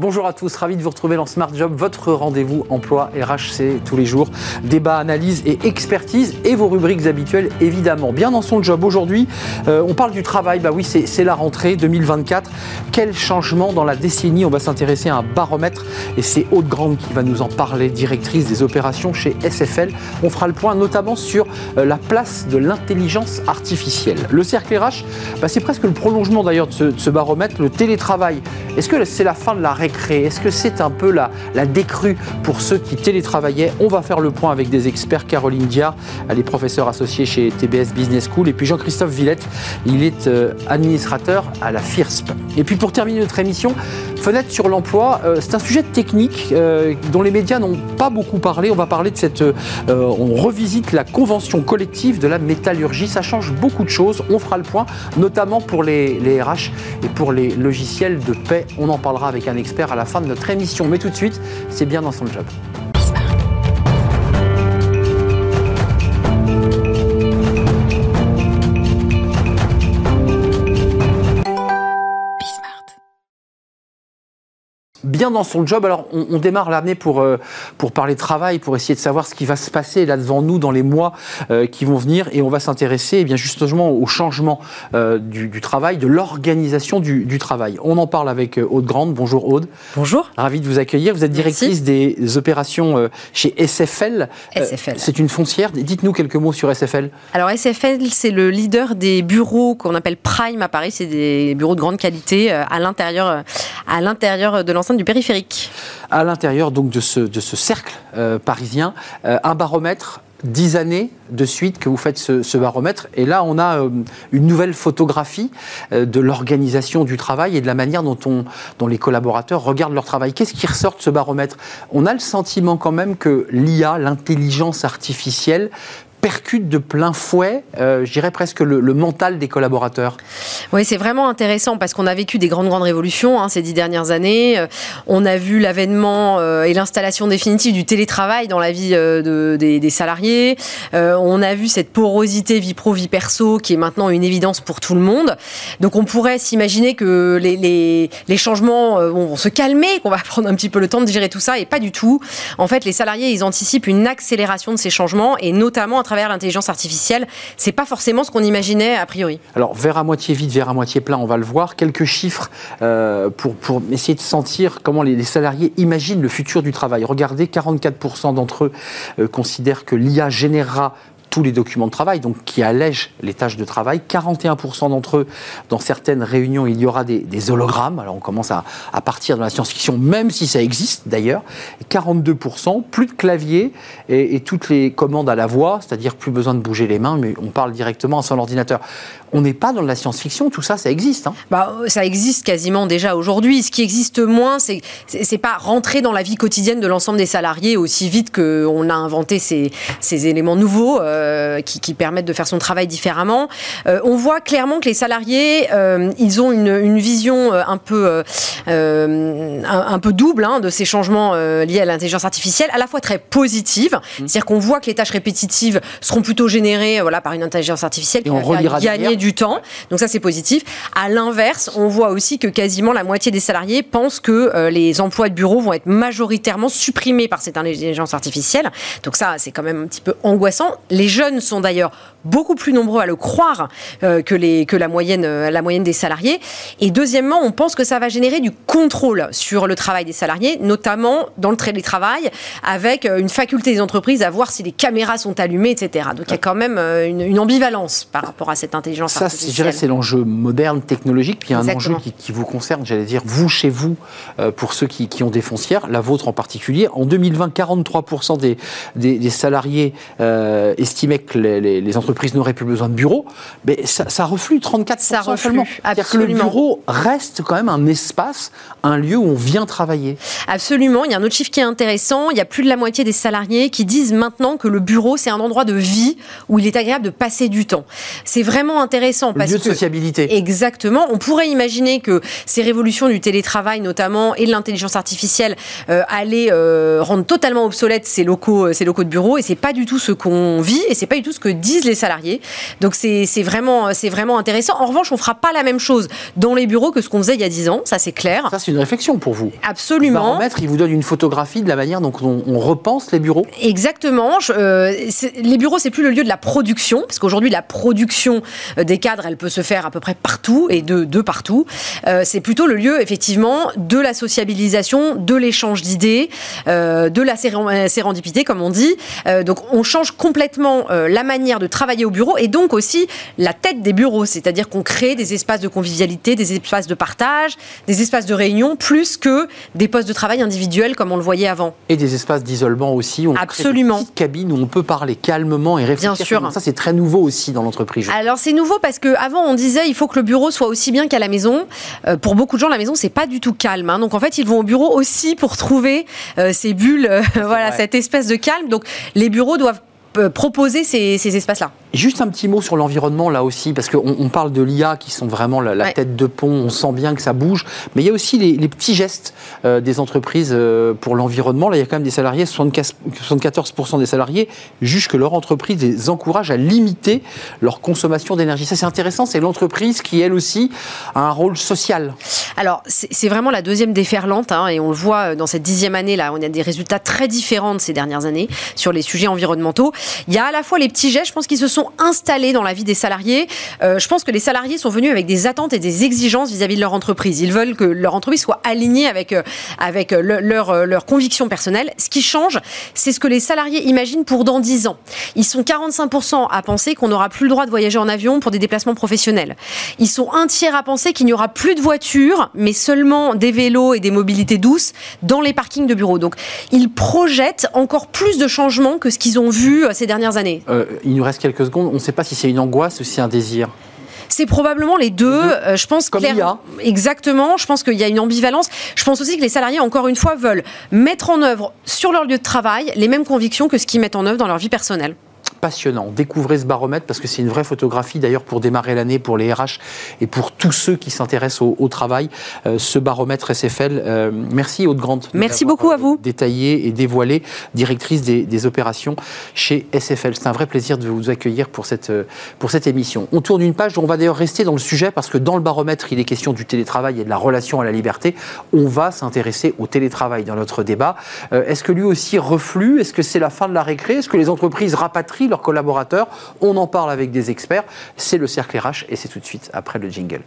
Bonjour à tous, ravi de vous retrouver dans Smart Job, votre rendez-vous emploi RH, c'est tous les jours. Débat, analyse et expertise et vos rubriques habituelles évidemment. Bien dans son job aujourd'hui, euh, on parle du travail, bah oui c'est la rentrée 2024. Quel changement dans la décennie On va s'intéresser à un baromètre? Et c'est Aude Grande qui va nous en parler, directrice des opérations chez SFL. On fera le point notamment sur euh, la place de l'intelligence artificielle. Le cercle RH, bah, c'est presque le prolongement d'ailleurs de, de ce baromètre, le télétravail. Est-ce que c'est la fin de la règle est-ce que c'est un peu la, la décrue pour ceux qui télétravaillaient On va faire le point avec des experts. Caroline Diard, elle est professeure associée chez TBS Business School. Et puis Jean-Christophe Villette, il est euh, administrateur à la FIRSP. Et puis pour terminer notre émission, fenêtre sur l'emploi, euh, c'est un sujet technique euh, dont les médias n'ont pas beaucoup parlé. On va parler de cette... on revisite la convention collective de la métallurgie. Ça change beaucoup de choses. On fera le point, notamment pour les, les RH et pour les logiciels de paix. On en parlera avec un expert à la fin de notre émission. Mais tout de suite, c'est bien dans son job. Bien dans son job. Alors, on, démarre l'année pour, euh, pour parler travail, pour essayer de savoir ce qui va se passer là devant nous dans les mois euh, qui vont venir. Et on va s'intéresser eh bien justement au changement euh, du, travail, de l'organisation du, travail. On en parle avec Aude Grande. Bonjour Aude. Bonjour. Ravi de vous accueillir. Vous êtes directrice des opérations chez SFL. SFL. C'est une foncière. Dites-nous quelques mots sur SFL. Alors, SFL, c'est le leader des bureaux qu'on appelle Prime à Paris. C'est des bureaux de grande qualité à l'intérieur, à l'intérieur de l'enceinte du périphérique. À l'intérieur donc de ce, cercle euh, parisien, euh, un baromètre dix années de suite que vous faites ce, baromètre. Et là, on a euh, une nouvelle photographie de l'organisation du travail et de la manière dont, on, dont les collaborateurs regardent leur travail. Qu'est-ce qui ressort de ce baromètre? On a le sentiment quand même que l'IA, l'intelligence artificielle, percute de plein fouet, euh, je dirais presque le, mental des collaborateurs. Oui, c'est vraiment intéressant parce qu'on a vécu des grandes, grandes révolutions hein, ces dix dernières années. Euh, on a vu l'avènement euh, et l'installation définitive du télétravail dans la vie des, salariés. on a vu cette porosité vie pro, vie perso qui est maintenant une évidence pour tout le monde. Donc on pourrait s'imaginer que les, les changements vont se calmer, qu'on va prendre un petit peu le temps de gérer tout ça et pas du tout. En fait, les salariés, ils anticipent une accélération de ces changements et notamment à travers l'intelligence artificielle. C'est pas forcément ce qu'on imaginait a priori. Alors, verre à moitié vide, verre à moitié plein, on va le voir. Quelques chiffres euh, pour, essayer de sentir comment les, salariés imaginent le futur du travail. Regardez, 44% d'entre eux euh, considèrent que l'IA générera tous les documents de travail, donc qui allègent les tâches de travail. 41% d'entre eux, dans certaines réunions, il y aura des, hologrammes. Alors on commence à, partir de la science-fiction, même si ça existe d'ailleurs. 42%, plus de clavier et, toutes les commandes à la voix, c'est-à-dire plus besoin de bouger les mains, mais on parle directement à son ordinateur. On n'est pas dans la science-fiction, tout ça, ça existe. Hein. Bah, ça existe quasiment déjà aujourd'hui. Ce qui existe moins, c'est c'est pas rentrer dans la vie quotidienne de l'ensemble des salariés aussi vite qu'on a inventé ces, ces éléments nouveaux. Euh, euh, qui, permettent de faire son travail différemment. Euh, on voit clairement que les salariés, euh, ils ont une, vision un peu, un, peu double hein, de ces changements liés à l'intelligence artificielle, à la fois très positive, mmh. c'est-à-dire qu'on voit que les tâches répétitives seront plutôt générées voilà, par une intelligence artificielle qui va gagner du temps. Donc ça, c'est positif. À l'inverse, on voit aussi que quasiment la moitié des salariés pensent que les emplois de bureau vont être majoritairement supprimés par cette intelligence artificielle. Donc ça, c'est quand même un petit peu angoissant. Les jeunes sont d'ailleurs beaucoup plus nombreux à le croire euh, que, les, que la, moyenne, euh, la moyenne des salariés. Et deuxièmement, on pense que ça va générer du contrôle sur le travail des salariés, notamment dans le télétravail, avec euh, une faculté des entreprises à voir si les caméras sont allumées, etc. Donc il y a quand même une, ambivalence par rapport à cette intelligence ça, artificielle. Ça, c'est l'enjeu moderne, technologique. Puis il y a un enjeu qui, vous concerne, j'allais dire, vous, chez vous, pour ceux qui, qui, ont des foncières, la vôtre en particulier. En 2020, 43% des, des, salariés estimaient que les, les entreprises n'aurait n'auraient plus besoin de bureaux, mais ça, ça reflue 34 ça reflue, seulement. Que le bureau reste quand même un espace, un lieu où on vient travailler. Absolument. Il y a un autre chiffre qui est intéressant. Il y a plus de la moitié des salariés qui disent maintenant que le bureau, c'est un endroit de vie où il est agréable de passer du temps. C'est vraiment intéressant. Le lieu de sociabilité. Exactement. On pourrait imaginer que ces révolutions du télétravail, notamment, et de l'intelligence artificielle, euh, allaient euh, rendre totalement obsolètes ces locaux, ces locaux de bureau. Et c'est pas du tout ce qu'on vit. et c'est pas du tout ce que disent les salariés. Donc c'est vraiment, vraiment intéressant. En revanche, on fera pas la même chose dans les bureaux que ce qu'on faisait il y a 10 ans, ça c'est clair. Ça c'est une réflexion pour vous. Absolument. Le baromètre, il vous donne une photographie de la manière dont on, repense les bureaux Exactement. Euh, les bureaux, c'est plus le lieu de la production, parce qu'aujourd'hui la production euh, des cadres, elle peut se faire à peu près partout et de, de partout. Euh, c'est plutôt le lieu effectivement de la sociabilisation, de l'échange d'idées, de la sérendipité comme on dit. donc on change complètement la manière de travailler au bureau et donc aussi la tête des bureaux, c'est-à-dire qu'on crée des espaces de convivialité, des espaces de partage, des espaces de réunion, plus que des postes de travail individuels comme on le voyait avant. Et des espaces d'isolement aussi. On Absolument. Crée des cabines où on peut parler calmement et réfléchir. Bien sûr. Ça, c'est très nouveau aussi dans l'entreprise. Alors c'est nouveau parce qu'avant on disait il faut que le bureau soit aussi bien qu'à la maison. Euh, pour beaucoup de gens, la maison c'est pas du tout calme. Hein. Donc en fait, ils vont au bureau aussi pour trouver euh, ces bulles, euh, voilà, cette espèce de calme. Donc les bureaux doivent proposer ces espaces-là. Juste un petit mot sur l'environnement là aussi, parce qu'on on parle de l'IA qui sont vraiment la, tête de pont, on sent bien que ça bouge, mais il y a aussi les, petits gestes euh, des entreprises euh, pour l'environnement. Là, il y a quand même des salariés, 74% des salariés jugent que leur entreprise les encourage à limiter leur consommation d'énergie. Ça, c'est intéressant, c'est l'entreprise qui, elle aussi, a un rôle social. Alors, c'est vraiment la deuxième déferlante, hein, et on le voit euh, dans cette dixième année, là, on a des résultats très différents de ces dernières années sur les sujets environnementaux. Il y a à la fois les petits gestes, je pense qu'ils se sont installés dans la vie des salariés. Euh, je pense que les salariés sont venus avec des attentes et des exigences vis-à-vis de leur entreprise. Ils veulent que leur entreprise soit alignée avec, euh, avec euh, leur, leur conviction. Ce qui change, c'est ce que les salariés imaginent pour dans 10 ans. Ils sont 45% à penser qu'on n'aura plus le droit de voyager en avion pour des déplacements professionnels. Ils sont un tiers à penser qu'il n'y aura plus de voitures, mais seulement des vélos et des mobilités douces dans les parkings de bureaux. Donc, ils projettent encore plus de changements que ce qu'ils ont vu ces dernières années. il nous reste quelques on ne sait pas si c'est une angoisse ou si c'est un désir. C'est probablement les deux. Euh, je pense Comme Exactement. Je pense qu'il y a une ambivalence. Je pense aussi que les salariés, encore une fois, veulent mettre en œuvre sur leur lieu de travail les mêmes convictions que ce qu'ils mettent en œuvre dans leur vie personnelle passionnant. Découvrez ce baromètre parce que c'est une vraie photographie d'ailleurs pour démarrer l'année pour les RH et pour tous ceux qui s'intéressent au, travail. Euh, ce baromètre SFL. Euh, merci Aude Grande. Merci beaucoup à vous. Euh, détaillé et dévoilé, directrice des, opérations chez SFL. C'est un vrai plaisir de vous accueillir pour cette, pour cette émission. On tourne une page, on va d'ailleurs rester dans le sujet parce que dans le baromètre, il est question du télétravail et de la relation à la liberté. On va s'intéresser au télétravail dans notre débat. Est-ce que lui aussi reflue? Est-ce que c'est la fin de la récré? Est-ce que les entreprises rapatrient leurs collaborateurs. On en parle avec des experts. C'est le cercle RH et c'est tout de suite après le jingle.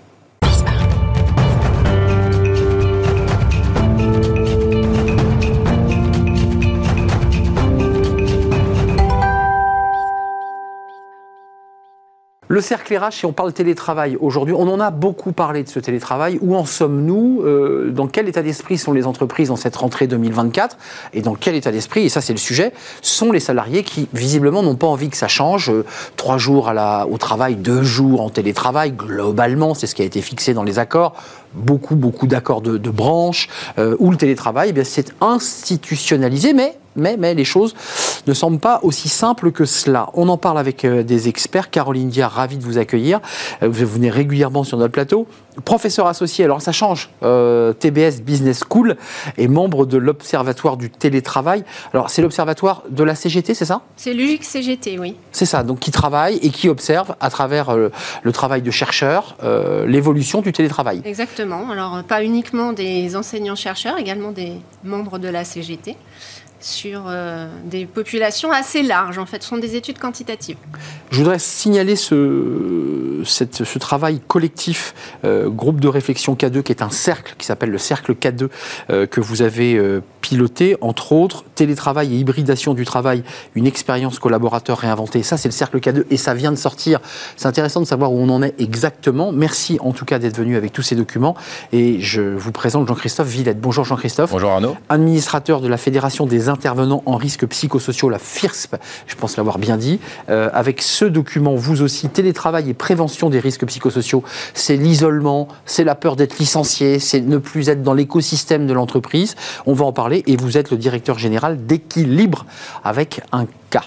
Le cercle RH, si on parle télétravail aujourd'hui, on en a beaucoup parlé de ce télétravail. Où en sommes-nous euh, Dans quel état d'esprit sont les entreprises en cette rentrée 2024 Et dans quel état d'esprit, et ça c'est le sujet, sont les salariés qui visiblement n'ont pas envie que ça change euh, Trois jours au travail, deux jours en télétravail, globalement, c'est ce qui a été fixé dans les accords beaucoup, beaucoup d'accords de, de branches, euh, où le télétravail, eh bien, c'est institutionnalisé, mais mais, mais les choses ne semblent pas aussi simples que cela. On en parle avec euh, des experts. Caroline Dia, ravie de vous accueillir. Euh, vous venez régulièrement sur notre plateau. Professeur associé, alors ça change, euh, TBS Business School et membre de l'Observatoire du télétravail. Alors c'est l'Observatoire de la CGT, c'est ça? C'est l'UX CGT, oui. C'est ça, donc qui travaille et qui observe à travers le travail de chercheurs l'évolution du télétravail. Exactement, alors pas uniquement des enseignants-chercheurs, également des membres de la CGT sur euh, des populations assez larges. En fait, ce sont des études quantitatives. Je voudrais signaler ce, ce travail collectif, euh, groupe de réflexion K2, qui est un cercle qui s'appelle le cercle K2, euh, que vous avez piloté, entre autres, télétravail et hybridation du travail, une expérience collaborateur réinventée. Ça, c'est le cercle K2 et ça vient de sortir. C'est intéressant de savoir où on en est exactement. Merci en tout cas d'être venu avec tous ces documents. Et je vous présente Jean-Christophe Villette. Bonjour Jean-Christophe. Bonjour Arnaud. Administrateur de la Fédération des intervenants en risques psychosociaux, la FIRSP, je pense l'avoir bien dit. Euh, avec ce document, vous aussi, télétravail et prévention des risques psychosociaux. C'est l'isolement, c'est la peur d'être licencié, c'est ne plus être dans l'écosystème de l'entreprise. On va en parler et vous êtes le directeur général d'Équilibre avec un cas.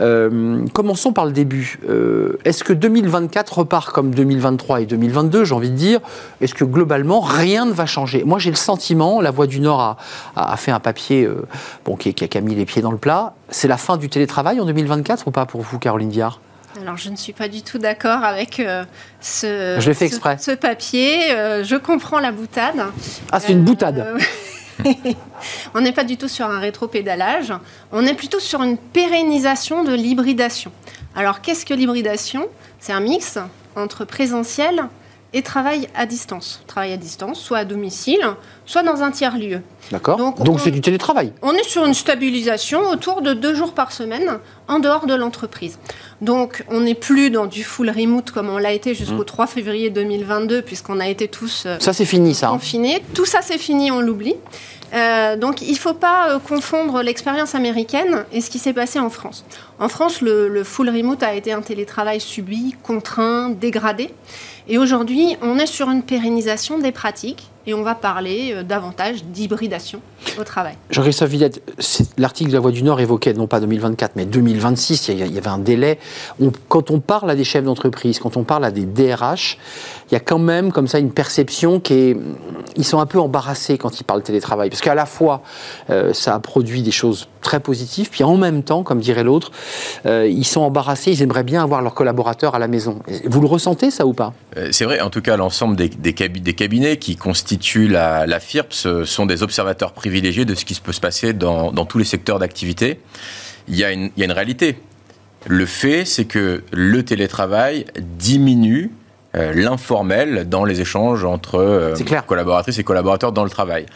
Euh, commençons par le début. Euh, est-ce que 2024 repart comme 2023 et 2022, j'ai envie de dire? Est-ce que globalement, rien ne va changer? Moi, j'ai le sentiment, la Voix du Nord a, fait un papier euh, bon, qui, qui, a mis les pieds dans le plat. C'est la fin du télétravail en 2024 ou pas pour vous, Caroline Diard? Alors, je ne suis pas du tout d'accord avec ce, je fait ce, papier. je comprends la boutade. Ah, c'est une boutade on n'est pas du tout sur un rétro-pédalage, on est plutôt sur une pérennisation de l'hybridation. Alors qu'est-ce que l'hybridation? C'est un mix entre présentiel et travail à distance. Travail à distance, soit à domicile, soit dans un tiers-lieu. D'accord. Donc c'est du télétravail. On est sur une stabilisation autour de deux jours par semaine en dehors de l'entreprise. Donc on n'est plus dans du full remote comme on l'a été jusqu'au 3 mmh. février 2022 puisqu'on a été tous euh, ça c'est fini ça. confinés. Tout ça c'est fini, on l'oublie. Euh, donc il ne faut pas euh, confondre l'expérience américaine et ce qui s'est passé en France. En France, le, full remote a été un télétravail subi, contraint, dégradé. Et aujourd'hui, on est sur une pérennisation des pratiques et on va parler euh, davantage d'hybridation au travail. Jean-Christophe Villette, l'article de la Voix du Nord évoquait non pas 2024 mais 2026, il y avait un délai. quand on parle à des chefs d'entreprise, quand on parle à des DRH, il y a quand même comme ça une perception qui est... Ils sont un peu embarrassés quand ils parlent télétravail, parce qu'à la fois, euh, ça a produit des choses très positives, puis en même temps, comme dirait l'autre, euh, ils sont embarrassés, ils aimeraient bien avoir leurs collaborateurs à la maison. Vous le ressentez, ça ou pas? C'est vrai, en tout cas, l'ensemble des, des, cabinets qui constituent la, FIRPS sont des observateurs privilégiés de ce qui peut se passer dans, tous les secteurs d'activité. Il, y a une réalité. Le fait, c'est que le télétravail diminue l'informel dans les échanges entre euh, collaboratrices et collaborateurs dans le travail.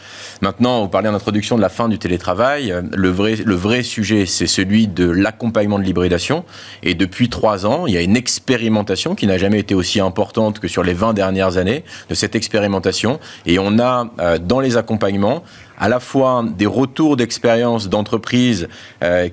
Maintenant, vous parlez en introduction de la fin du télétravail. Euh, le vrai, le vrai sujet, c'est celui de l'accompagnement de l'hybridation. Et depuis trois ans, il y a une expérimentation qui n'a jamais été aussi importante que sur les 20 dernières années de cette expérimentation. Et on a dans les accompagnements à la fois des retours d'expérience d'entreprises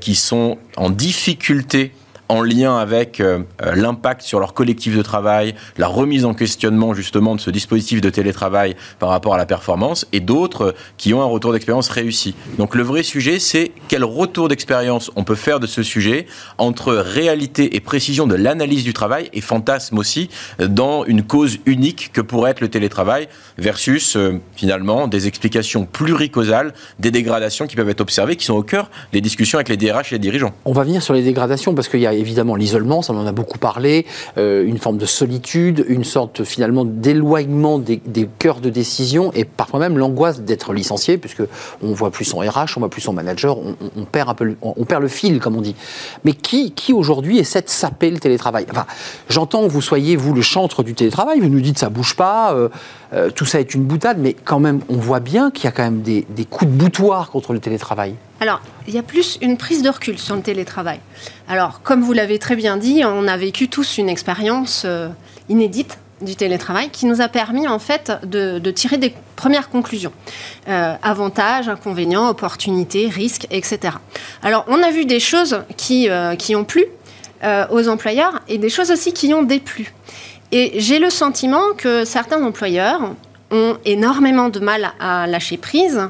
qui sont en difficulté en lien avec euh, euh, l'impact sur leur collectif de travail, la remise en questionnement justement de ce dispositif de télétravail par rapport à la performance, et d'autres qui ont un retour d'expérience réussi. Donc le vrai sujet, c'est quel retour d'expérience on peut faire de ce sujet entre réalité et précision de l'analyse du travail et fantasme aussi dans une cause unique que pourrait être le télétravail versus euh, finalement des explications pluricausales des dégradations qui peuvent être observées, qui sont au cœur des discussions avec les DRH et les dirigeants. On va venir sur les dégradations parce qu'il y a évidemment l'isolement, ça on en a beaucoup parlé, euh, une forme de solitude, une sorte finalement d'éloignement des, cœurs de décision et parfois même l'angoisse d'être licencié, puisque on voit plus son RH, on voit plus son manager, on, perd un peu, on, perd le fil comme on dit. Mais qui, qui aujourd'hui essaie de saper le télétravail? J'entends que vous soyez vous le chantre du télétravail, vous nous dites ça bouge pas, euh, euh, tout ça est une boutade, mais quand même on voit bien qu'il y a quand même des, coups de boutoir contre le télétravail. Alors, il y a plus une prise de recul sur le télétravail. Alors, comme vous l'avez très bien dit, on a vécu tous une expérience euh, inédite du télétravail qui nous a permis en fait de, tirer des premières conclusions. Euh, avantages, inconvénients, opportunités, risques, etc. Alors on a vu des choses qui, qui ont plu aux employeurs et des choses aussi qui ont déplu. Et j'ai le sentiment que certains employeurs ont énormément de mal à lâcher prise.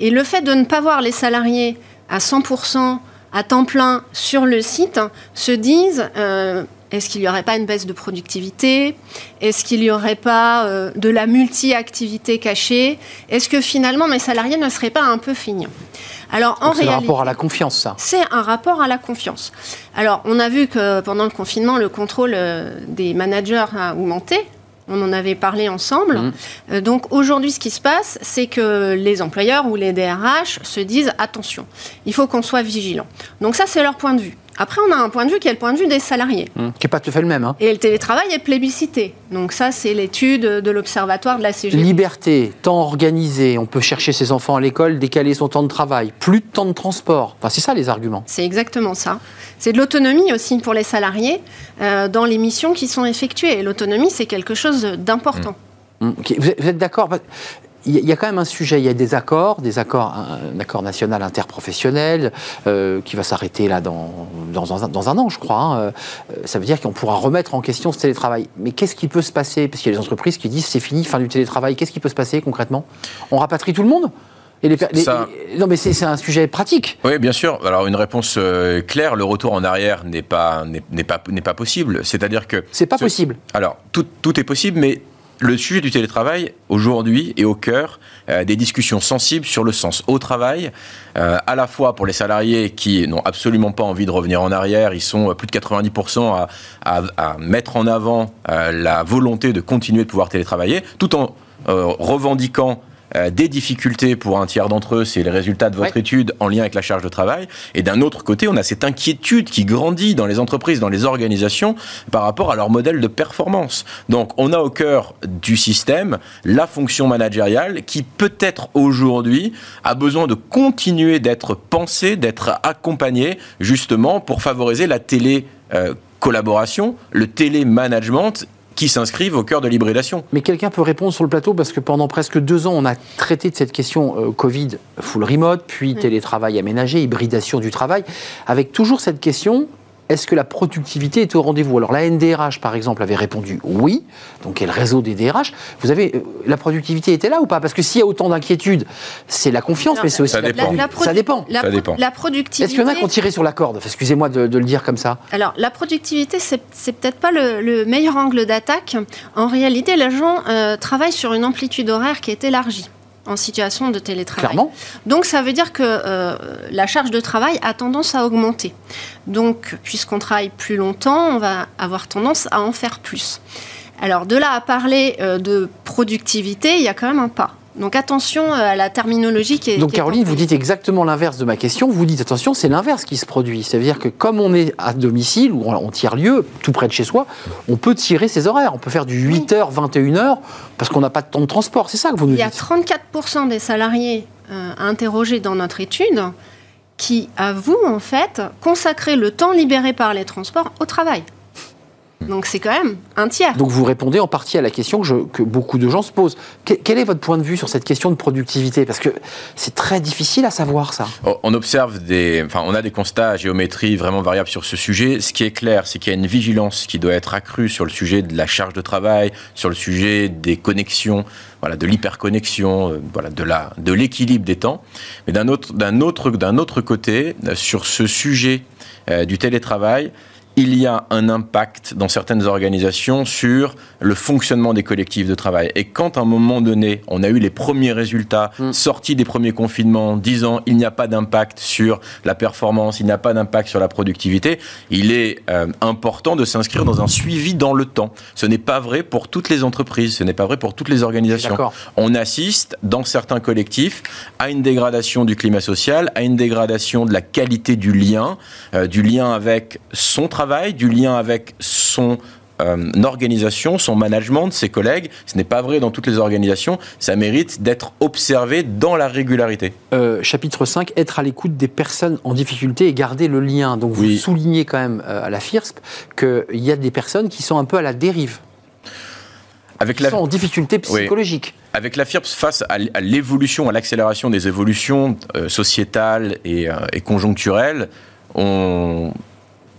Et le fait de ne pas voir les salariés à 100% à temps plein sur le site se disent euh, est-ce qu'il n'y aurait pas une baisse de productivité? Est-ce qu'il n'y aurait pas euh, de la multi-activité cachée? Est-ce que finalement mes salariés ne seraient pas un peu fignants alors, en c'est un rapport à la confiance, ça. C'est un rapport à la confiance. Alors, on a vu que pendant le confinement, le contrôle euh, des managers a augmenté on en avait parlé ensemble. Mmh. Euh, donc aujourd'hui, ce qui se passe, c'est que les employeurs ou les DRH se disent attention, il faut qu'on soit vigilant. Donc ça, c'est leur point de vue. Après, on a un point de vue qui est le point de vue des salariés. Mmh. Qui n'est pas tout à fait le même. Hein. Et le télétravail est plébiscité. Donc ça, c'est l'étude de l'Observatoire de la CGT. Liberté, temps organisé, on peut chercher ses enfants à l'école, décaler son temps de travail, plus de temps de transport. Enfin, c'est ça les arguments. C'est exactement ça. C'est de l'autonomie aussi pour les salariés euh, dans les missions qui sont effectuées. Et l'autonomie, c'est quelque chose d'important. Mmh. Vous êtes d'accord? Il y, a quand même un sujet, il y a des accords, des accords, un, accord national interprofessionnel euh, qui va s'arrêter là dans, dans, un, dans, un, an, je crois. Hein. Euh, ça veut dire qu'on pourra remettre en question ce télétravail. Mais qu'est-ce qui peut se passer? Parce qu'il y a des entreprises qui disent c'est fini, fin du télétravail. Qu'est-ce qui peut se passer concrètement? On rapatrie tout le monde? Et les, non, mais c'est un sujet pratique. Oui, bien sûr. Alors, une réponse euh, claire, le retour en arrière n'est pas, n'est pas, pas possible. C'est-à-dire que. C'est pas possible. Alors, tout, tout est possible, mais le sujet du télétravail, aujourd'hui, est au cœur euh, des discussions sensibles sur le sens au travail, euh, à la fois pour les salariés qui n'ont absolument pas envie de revenir en arrière, ils sont plus de 90% à, mettre en avant euh, la volonté de continuer de pouvoir télétravailler, tout en revendiquant euh, des difficultés pour un tiers d'entre eux, c'est les résultats de votre étude en lien avec la charge de travail. Et d'un autre côté, on a cette inquiétude qui grandit dans les entreprises, dans les organisations, par rapport à leur modèle de performance. Donc, on a au cœur du système la fonction managériale qui peut-être aujourd'hui a besoin de continuer d'être pensée, d'être accompagnée, justement pour favoriser la télé. Euh, collaboration, le télémanagement qui s'inscrivent au cœur de l'hybridation. Mais quelqu'un peut répondre sur le plateau parce que pendant presque deux ans, on a traité de cette question euh, Covid full remote, puis télétravail aménagé, hybridation du travail, avec toujours cette question est-ce que la productivité est au rendez-vous? Alors la NDRH, par exemple, avait répondu oui, donc quel réseau des DRH. Vous avez, euh, la productivité était là ou pas? Parce que s'il y a autant d'inquiétudes, c'est la confiance, mais c'est aussi ça dépend. La, ça dépend. ça dépend. La productivité. Est-ce qu'il y en a qui ont tiré sur la corde? Excusez-moi de, le dire comme ça. Alors la productivité, c'est, peut-être pas le, meilleur angle d'attaque. En réalité, les gens euh, travaillent sur une amplitude horaire qui est élargie en situation de télétravail. Clairement. Donc ça veut dire que euh, la charge de travail a tendance à augmenter. Donc puisqu'on travaille plus longtemps, on va avoir tendance à en faire plus. Alors de là à parler euh, de productivité, il y a quand même un pas. Donc attention euh, à la terminologie qui est. Donc Caroline, vous dites exactement l'inverse de ma question. Vous dites attention, c'est l'inverse qui se produit. C'est-à-dire que comme on est à domicile ou on tire lieu, tout près de chez soi, on peut tirer ses horaires. On peut faire du 8h, 21h parce qu'on n'a pas de temps de transport. C'est ça que vous nous dites. Il y a 34% des salariés euh, interrogés dans notre étude qui avouent en fait consacrer le temps libéré par les transports au travail. Donc c'est quand même un tiers. Donc vous répondez en partie à la question que, beaucoup de gens se posent. quel est votre point de vue sur cette question de productivité? Parce que c'est très difficile à savoir ça. On observe des, enfin on a des constats à géométrie vraiment variables sur ce sujet. Ce qui est clair, c'est qu'il y a une vigilance qui doit être accrue sur le sujet de la charge de travail, sur le sujet des connexions, voilà, de l'hyperconnexion, euh, voilà, de la, de l'équilibre des temps. Mais d'un autre, d'un autre, d'un autre côté, euh, sur ce sujet euh, du télétravail, il y a un impact dans certaines organisations sur le fonctionnement des collectifs de travail. Et quand à un moment donné, on a eu les premiers résultats mm. sortis des premiers confinements, disant il n'y a pas d'impact sur la performance, il n'y a pas d'impact sur la productivité, il est euh, important de s'inscrire dans un suivi dans le temps. Ce n'est pas vrai pour toutes les entreprises, ce n'est pas vrai pour toutes les organisations. On assiste dans certains collectifs à une dégradation du climat social, à une dégradation de la qualité du lien, euh, du lien avec son travail du lien avec son euh, organisation, son management, ses collègues. Ce n'est pas vrai dans toutes les organisations. Ça mérite d'être observé dans la régularité. Euh, chapitre 5, être à l'écoute des personnes en difficulté et garder le lien. Donc vous soulignez quand même euh, à la FIRSP qu'il y a des personnes qui sont un peu à la dérive. Avec qui la... sont en difficulté psychologique. Avec la FIRPS, face à l'évolution, à l'accélération des évolutions sociétales et, et conjoncturelles, on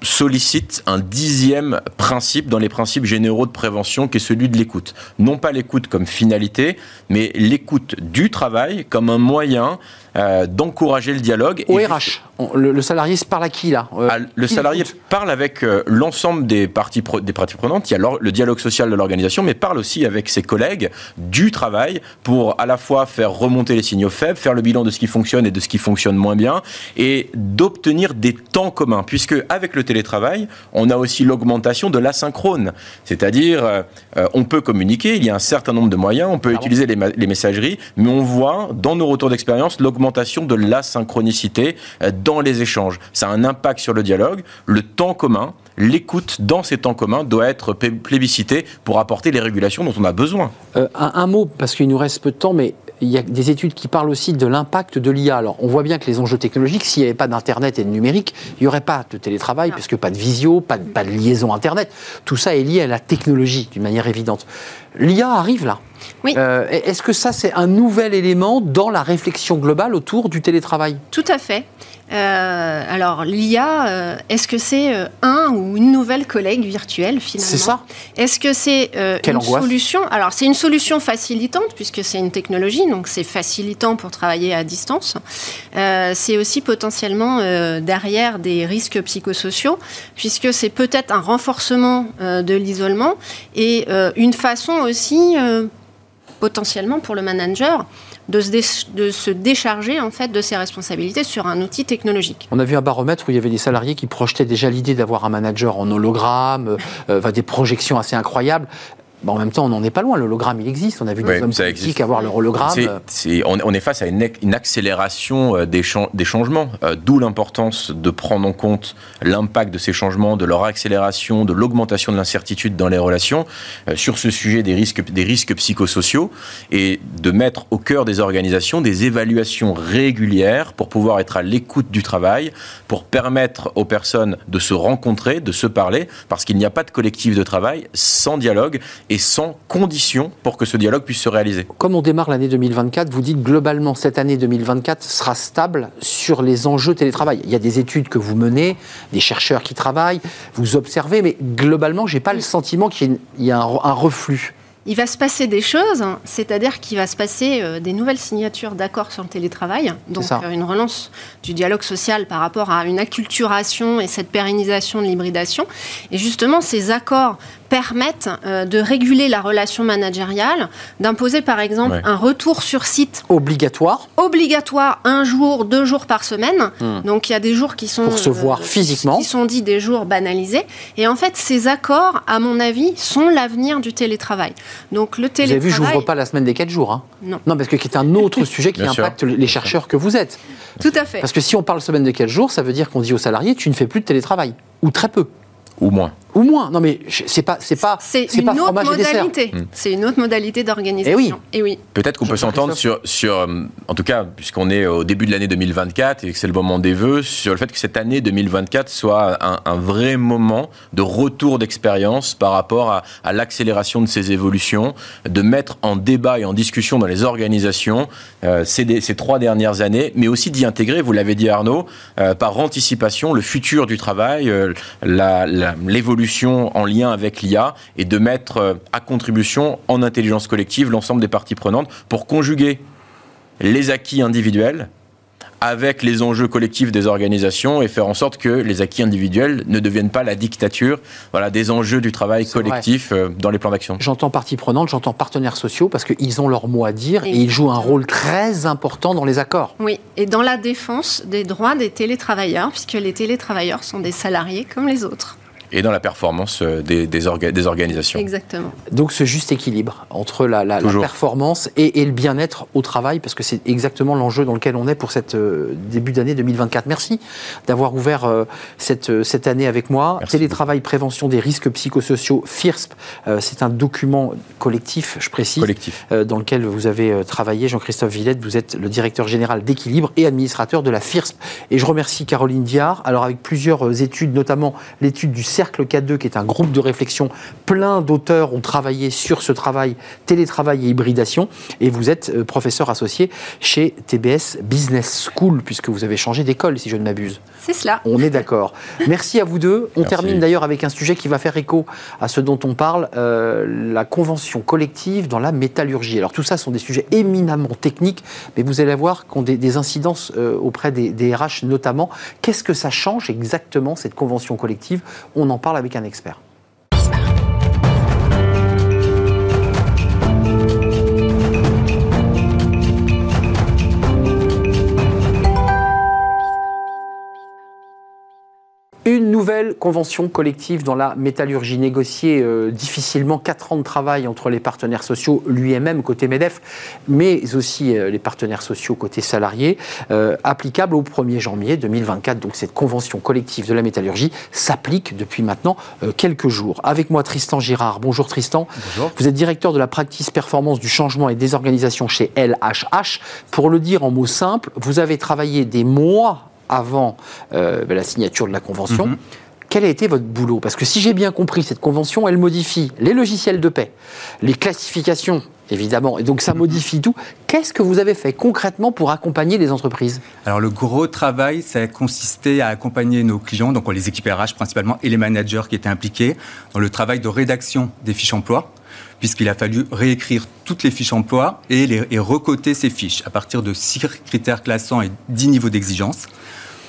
sollicite un dixième principe dans les principes généraux de prévention qui est celui de l'écoute. Non pas l'écoute comme finalité, mais l'écoute du travail comme un moyen euh, d'encourager le dialogue. Au RH, le, salarié se parle à qui là euh, ah, Le salarié parle avec euh, l'ensemble des parties, des parties prenantes. Il y a le dialogue social de l'organisation, mais parle aussi avec ses collègues du travail pour à la fois faire remonter les signaux faibles, faire le bilan de ce qui fonctionne et de ce qui fonctionne moins bien, et d'obtenir des temps communs. Puisque avec le télétravail, on a aussi l'augmentation de l'asynchrone, c'est-à-dire on peut communiquer, il y a un certain nombre de moyens, on peut utiliser les, les messageries, mais on voit dans nos retours d'expérience l'augmentation augmentation de l'asynchronicité euh, dans les échanges. Ça a un impact sur le dialogue. Le temps commun, l'écoute dans ces temps communs doit être plébiscité pour apporter les régulations dont on a besoin. Euh, un, mot, parce qu'il nous reste peu de temps, mais il y a des études qui parlent aussi de l'impact de l'IA. Alors, on voit bien que les enjeux technologiques, s'il n'y avait pas d'Internet et de numérique, il n'y aurait pas de télétravail, puisque pas de visio, pas de, pas de liaison Internet. Tout ça est lié à la technologie, d'une manière évidente. L'IA arrive là. Oui. Euh, Est-ce que ça, c'est un nouvel élément dans la réflexion globale autour du télétravail? Tout à fait. Euh, alors, l'IA, euh, est-ce que c'est euh, un ou une nouvelle collègue virtuelle finalement? C'est ça Est-ce que c'est Quelle une angoisse. solution? Alors, c'est une solution facilitante puisque c'est une technologie, donc c'est facilitant pour travailler à distance. C'est aussi potentiellement derrière des risques psychosociaux puisque c'est peut-être un renforcement de l'isolement et une façon aussi euh, potentiellement pour le manager de se, décharger en fait de ses responsabilités sur un outil technologique. On a vu un baromètre où il y avait des salariés qui projetaient déjà l'idée d'avoir un manager en hologramme, euh, enfin, des projections assez incroyables. Bah, en même temps, on n'en est pas loin. L'hologramme, il existe. On a vu des Oui, hommes politiques existe. avoir leur hologramme. C'est- on, on est face à une, ac- une accélération euh, des changements, euh, d'où l'importance de prendre en compte l'impact de ces changements, de leur accélération, de l'augmentation de l'incertitude dans les relations, euh, sur ce sujet des risques, des risques psychosociaux, et de mettre au cœur des organisations des évaluations régulières pour pouvoir être à l'écoute du travail, pour permettre aux personnes de se rencontrer, de se parler, parce qu'il n'y a pas de collectif de travail sans dialogue et sans conditions pour que ce dialogue puisse se réaliser. Comme on démarre l'année 2024, vous dites globalement cette année 2024 sera stable sur les enjeux télétravail. Il y a des études que vous menez, des chercheurs qui travaillent, vous observez, mais globalement, j'ai pas le sentiment qu'il y a un, un reflux. Il va se passer des choses, c'est-à-dire qu'il va se passer euh, des nouvelles signatures d'accords sur le télétravail, donc euh, une relance du dialogue social par rapport à une acculturation et cette pérennisation de l'hybridation. Et justement, ces accords permettent euh, de réguler la relation managériale, d'imposer par exemple Ouais. un retour sur site Obligatoire obligatoire un jour, deux jours par semaine. Donc il y a des jours qui sont Hmm. Pour se voir qui- physiquement. qui sont dits des jours banalisés. Et en fait, ces accords, à mon avis, sont l'avenir du télétravail. Donc le Vous avez télétravail. vu, j'ouvre pas la semaine des 4 jours. hein. Non. Non, parce que c'est un autre sujet qui Bien sûr. impacte les chercheurs que vous êtes. Tout à fait. Parce que si on parle semaine de 4 jours, ça veut dire qu'on dit aux salariés, tu ne fais plus de télétravail. Ou très peu. Ou moins. Ou moins. Non, mais c'est pas, c'est pas, C'est une pas autre et modalité. C'est une autre modalité d'organisation. Eh oui. Et oui. Peut-être qu'on peut s'entendre sur, sur, euh, en tout cas, puisqu'on est au début de l'année 2024 et que c'est le moment des vœux, sur le fait que cette année 2024 soit un, un vrai moment de retour d'expérience par rapport à, à l'accélération de ces évolutions, de mettre en débat et en discussion dans les organisations euh, ces, des- ces trois dernières années, mais aussi d'y intégrer, vous l'avez dit Arnaud, euh, par anticipation, le futur du travail, euh, la- en lien avec l'IA et de mettre euh, à contribution en intelligence collective l'ensemble des parties prenantes pour conjuguer les acquis individuels avec les enjeux collectifs des organisations et faire en sorte que les acquis individuels ne deviennent pas la dictature voilà, des enjeux du travail vrai. collectif euh, dans les plans d'action. J'entends partie prenante, j'entends partenaires sociaux, parce qu'ils ont leur mot à dire et Exactement. ils jouent un rôle très important dans les accords. Oui. Et dans la défense des droits des télétravailleurs, puisque les télétravailleurs sont des salariés comme les autres. Et dans la performance euh, des, des, orga- des organisations. Exactement. Donc ce juste équilibre entre la, la- la Toujours. performance et, et le bien-être au travail, parce que c'est exactement l'enjeu dans lequel on est pour cette euh, début d'année 2024. Merci d'avoir ouvert euh, cette, euh, cette année avec moi. Merci Télétravail, prévention des risques psychosociaux, FIRSP, euh, c'est un document collectif, je précise, Collectif. euh, dans lequel vous avez euh, travaillé. Jean-Christophe Villette, vous êtes le directeur général d'équilibre et administrateur de la FIRSP. Et je remercie Caroline Diard, alors avec plusieurs euh, études, notamment l'étude du Cercle K2, qui est un groupe de réflexion. Plein d'auteurs ont travaillé sur ce travail, télétravail et hybridation. Et vous êtes euh, professeur associé chez TBS Business School, puisque vous avez changé d'école, si je ne m'abuse. C'est cela. On est d'accord. Merci à vous deux. On Merci. termine d'ailleurs avec un sujet qui va faire écho à ce dont on parle, euh, la convention collective dans la métallurgie. Alors tout ça sont des sujets éminemment techniques, mais vous allez voir qu'on des, des incidences euh, auprès des, des RH notamment. Qu'est-ce que ça change exactement cette convention collective? On en parle avec un expert. Nouvelle convention collective dans la métallurgie négociée euh, difficilement 4 ans de travail entre les partenaires sociaux, l'UMM côté MEDEF, mais aussi euh, les partenaires sociaux côté salariés, euh, applicable au 1er janvier 2024. Donc cette convention collective de la métallurgie s'applique depuis maintenant quelques jours. Avec moi Tristan Girard. Bonjour Tristan. Bonjour. Vous êtes directeur de la practice performance du changement et des organisations chez LHH. Pour le dire en mots simples, vous avez travaillé des mois avant euh, la signature de la convention. quel a été votre boulot? Parce que si j'ai bien compris, cette convention, elle modifie les logiciels de paix, les classifications, évidemment, et donc ça modifie tout. Qu'est-ce que vous avez fait concrètement pour accompagner les entreprises? Alors le gros travail, ça a consisté à accompagner nos clients, donc les équipes RH principalement, et les managers qui étaient impliqués dans le travail de rédaction des fiches emploi puisqu'il a fallu réécrire toutes les fiches emploi et, les, et recoter ces fiches à partir de six critères classants et dix niveaux d'exigence.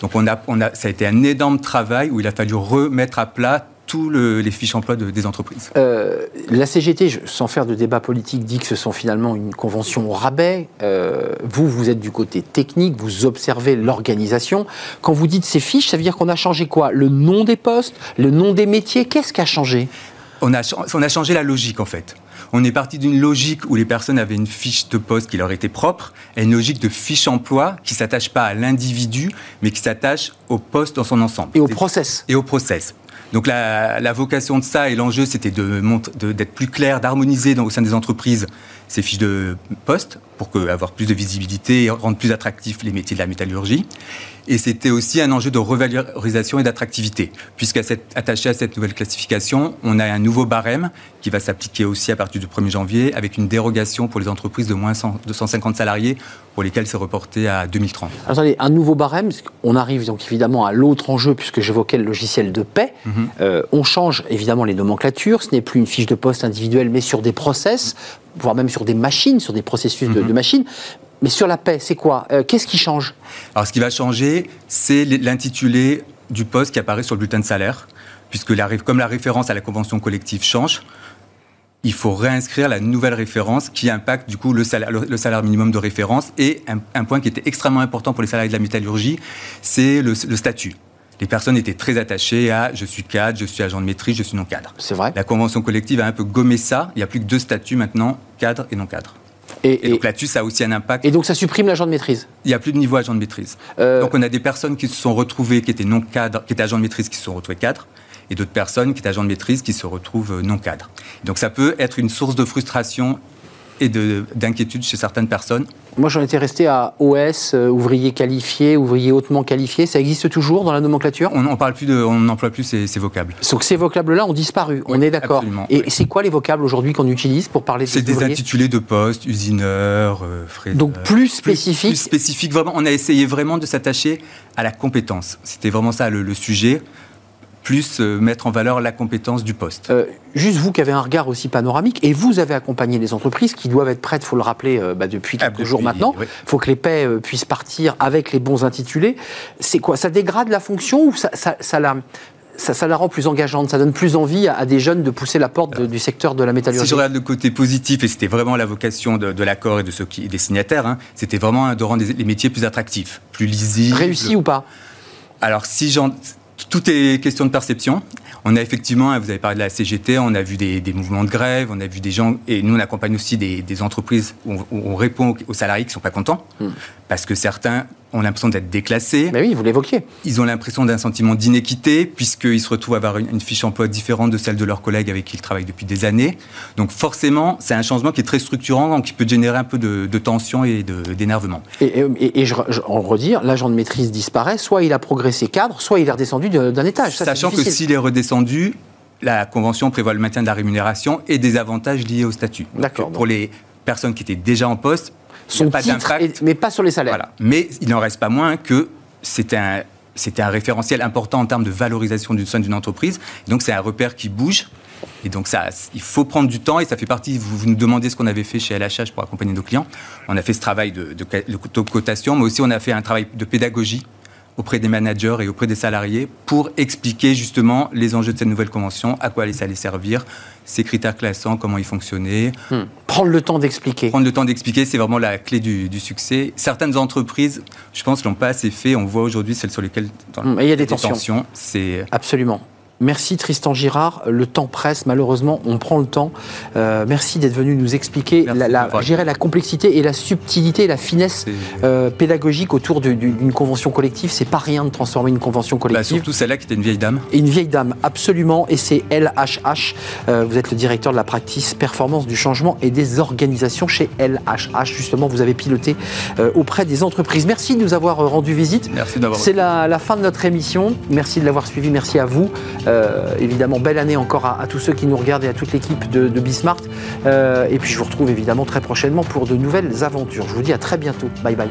Donc on a, on a, ça a été un énorme travail où il a fallu remettre à plat tous les fiches emploi de, des entreprises. Euh, la CGT, sans faire de débat politique, dit que ce sont finalement une convention au rabais. Euh, vous, vous êtes du côté technique, vous observez l'organisation. Quand vous dites ces fiches, ça veut dire qu'on a changé quoi? Le nom des postes, le nom des métiers? Qu'est-ce qui a changé? On a, on a changé la logique en fait. On est parti d'une logique où les personnes avaient une fiche de poste qui leur était propre, et une logique de fiche emploi qui s'attache pas à l'individu, mais qui s'attache au poste dans son ensemble. Et au process. Et au process. Donc la, la vocation de ça et l'enjeu, c'était d'être de, d'être plus clair, d'harmoniser au sein des entreprises ces fiches de poste pour que, avoir plus de visibilité et rendre plus attractifs les métiers de la métallurgie. Et c'était aussi un enjeu de revalorisation et d'attractivité, puisqu'attaché à cette nouvelle classification, on a un nouveau barème qui va s'appliquer aussi à partir du 1er janvier, avec une dérogation pour les entreprises de moins de 150 salariés, pour lesquelles c'est reporté à 2030. Attendez, un nouveau barème, on arrive donc évidemment à l'autre enjeu, puisque j'évoquais le logiciel de paix. Mm -hmm. euh, on change évidemment les nomenclatures, ce n'est plus une fiche de poste individuelle, mais sur des process, voire même sur des machines, sur des processus mm -hmm. de, de machines. Mais sur la paix, c'est quoi euh, Qu'est-ce qui change? Alors, ce qui va changer, c'est l'intitulé du poste qui apparaît sur le bulletin de salaire, puisque la, comme la référence à la convention collective change, il faut réinscrire la nouvelle référence qui impacte du coup le salaire, le, le salaire minimum de référence. Et un, un, point qui était extrêmement important pour les salariés de la métallurgie, c'est le, le statut les personnes étaient très attachées à je suis cadre, je suis agent de maîtrise, je suis non cadre. C'est vrai. La convention collective a un peu gommé ça. Il n'y a plus que deux statuts maintenant, cadre et non cadre. Et, et, donc là-dessus, ça a aussi un impact. Et donc ça supprime l'agent de maîtrise Il n'y a plus de niveau agent de maîtrise. Euh... Donc on a des personnes qui se sont retrouvées, qui étaient non cadres, qui étaient agents de maîtrise, qui se sont retrouvées cadres, et d'autres personnes qui étaient agents de maîtrise, qui se retrouvent non cadres. Donc ça peut être une source de frustration et d'inquiétude chez certaines personnes. Moi, j'en étais resté à OS, euh, ouvrier qualifié, ouvrier hautement qualifié. Ça existe toujours dans la nomenclature? On n'emploie plus ces, ces, vocables. Donc ces vocables-là ont disparu, oui, on est d'accord. Et oui. c'est quoi les vocables aujourd'hui qu'on utilise pour parler de C'est des intitulés de poste, usineur, euh, frais. Donc plus spécifique. Plus, plus, spécifique, vraiment. On a essayé vraiment de s'attacher à la compétence. C'était vraiment ça le, le sujet plus euh, mettre en valeur la compétence du poste. Euh, juste vous qui avez un regard aussi panoramique, et vous avez accompagné les entreprises qui doivent être prêtes, il faut le rappeler, euh, bah, depuis quelques ah, jours maintenant. Il oui. faut que les paix euh, puissent partir avec les bons intitulés. C'est quoi Ça dégrade la fonction ou ça, ça, ça la, ça, ça, la rend plus engageante, ça donne plus envie à, à des jeunes de pousser la porte de, du secteur de la métallurgie? Si je regarde le côté positif, et c'était vraiment la vocation de, de l'accord et de ceux qui, des signataires, hein, c'était vraiment de rendre les, les, métiers plus attractifs, plus lisibles. Réussi ou pas? Alors, si j'en tout est question de perception. On a effectivement, vous avez parlé de la CGT, on a vu des, des mouvements de grève, on a vu des gens, et nous on accompagne aussi des, des entreprises où on, où on, répond aux salariés qui ne sont pas contents, hmm. parce que certains ont l'impression d'être déclassés. Mais oui, vous l'évoquiez. Ils ont l'impression d'un sentiment d'inéquité, puisqu'ils se retrouvent à avoir une, une, fiche emploi différente de celle de leurs collègues avec qui ils travaillent depuis des années. Donc forcément, c'est un changement qui est très structurant, donc qui peut générer un peu de, de tension et d'énervement. Et, et, et, je, je, en redire, l'agent de maîtrise disparaît, soit il a progressé cadre, soit il est redescendu d'un étage. Ça, Sachant que s'il est redescendu, la Convention prévoit le maintien de la rémunération et des avantages liés au statut. D'accord. Pour les personnes qui étaient déjà en poste, son pas titre, et, mais pas sur les salaires. Voilà. Mais il n'en reste pas moins que c'est un, c'était un référentiel important en termes de valorisation du sein d'une entreprise. Donc c'est un repère qui bouge. Et donc ça, il faut prendre du temps et ça fait partie. Vous, vous nous demandez ce qu'on avait fait chez LHH pour accompagner nos clients. On a fait ce travail de, de, de cotation, mais aussi on a fait un travail de pédagogie auprès des managers et auprès des salariés pour expliquer justement les enjeux de cette nouvelle convention, à quoi ça allait servir, ces critères classants, comment ils fonctionnaient. Hmm. Prendre le temps d'expliquer. Prendre le temps d'expliquer, c'est vraiment la clé du, du, succès. Certaines entreprises, je pense, l'ont pas assez fait. On voit aujourd'hui celles sur lesquelles hmm, il y a des tensions. tensions c'est absolument. Merci Tristan Girard. Le temps presse, malheureusement, on prend le temps. Euh, merci d'être venu nous expliquer la, la, la, complexité et la subtilité la finesse euh, pédagogique autour d'une convention collective. C'est pas rien de transformer une convention bah, collective. surtout celle-là qui était une vieille dame. Et une vieille dame, absolument. Et c'est LHH. Euh, vous êtes le directeur de la practice performance du changement et des organisations chez LHH. Justement, vous avez piloté auprès des entreprises. Merci de nous avoir rendu visite. Merci d'avoir. C'est la, la, fin de notre émission. Merci de l'avoir suivi. Merci à vous. Euh, évidemment, belle année encore à, tous ceux qui nous regardent et à toute l'équipe de, de Bismart. Euh, et puis je vous retrouve évidemment très prochainement pour de nouvelles aventures. Je vous dis à très bientôt. Bye bye.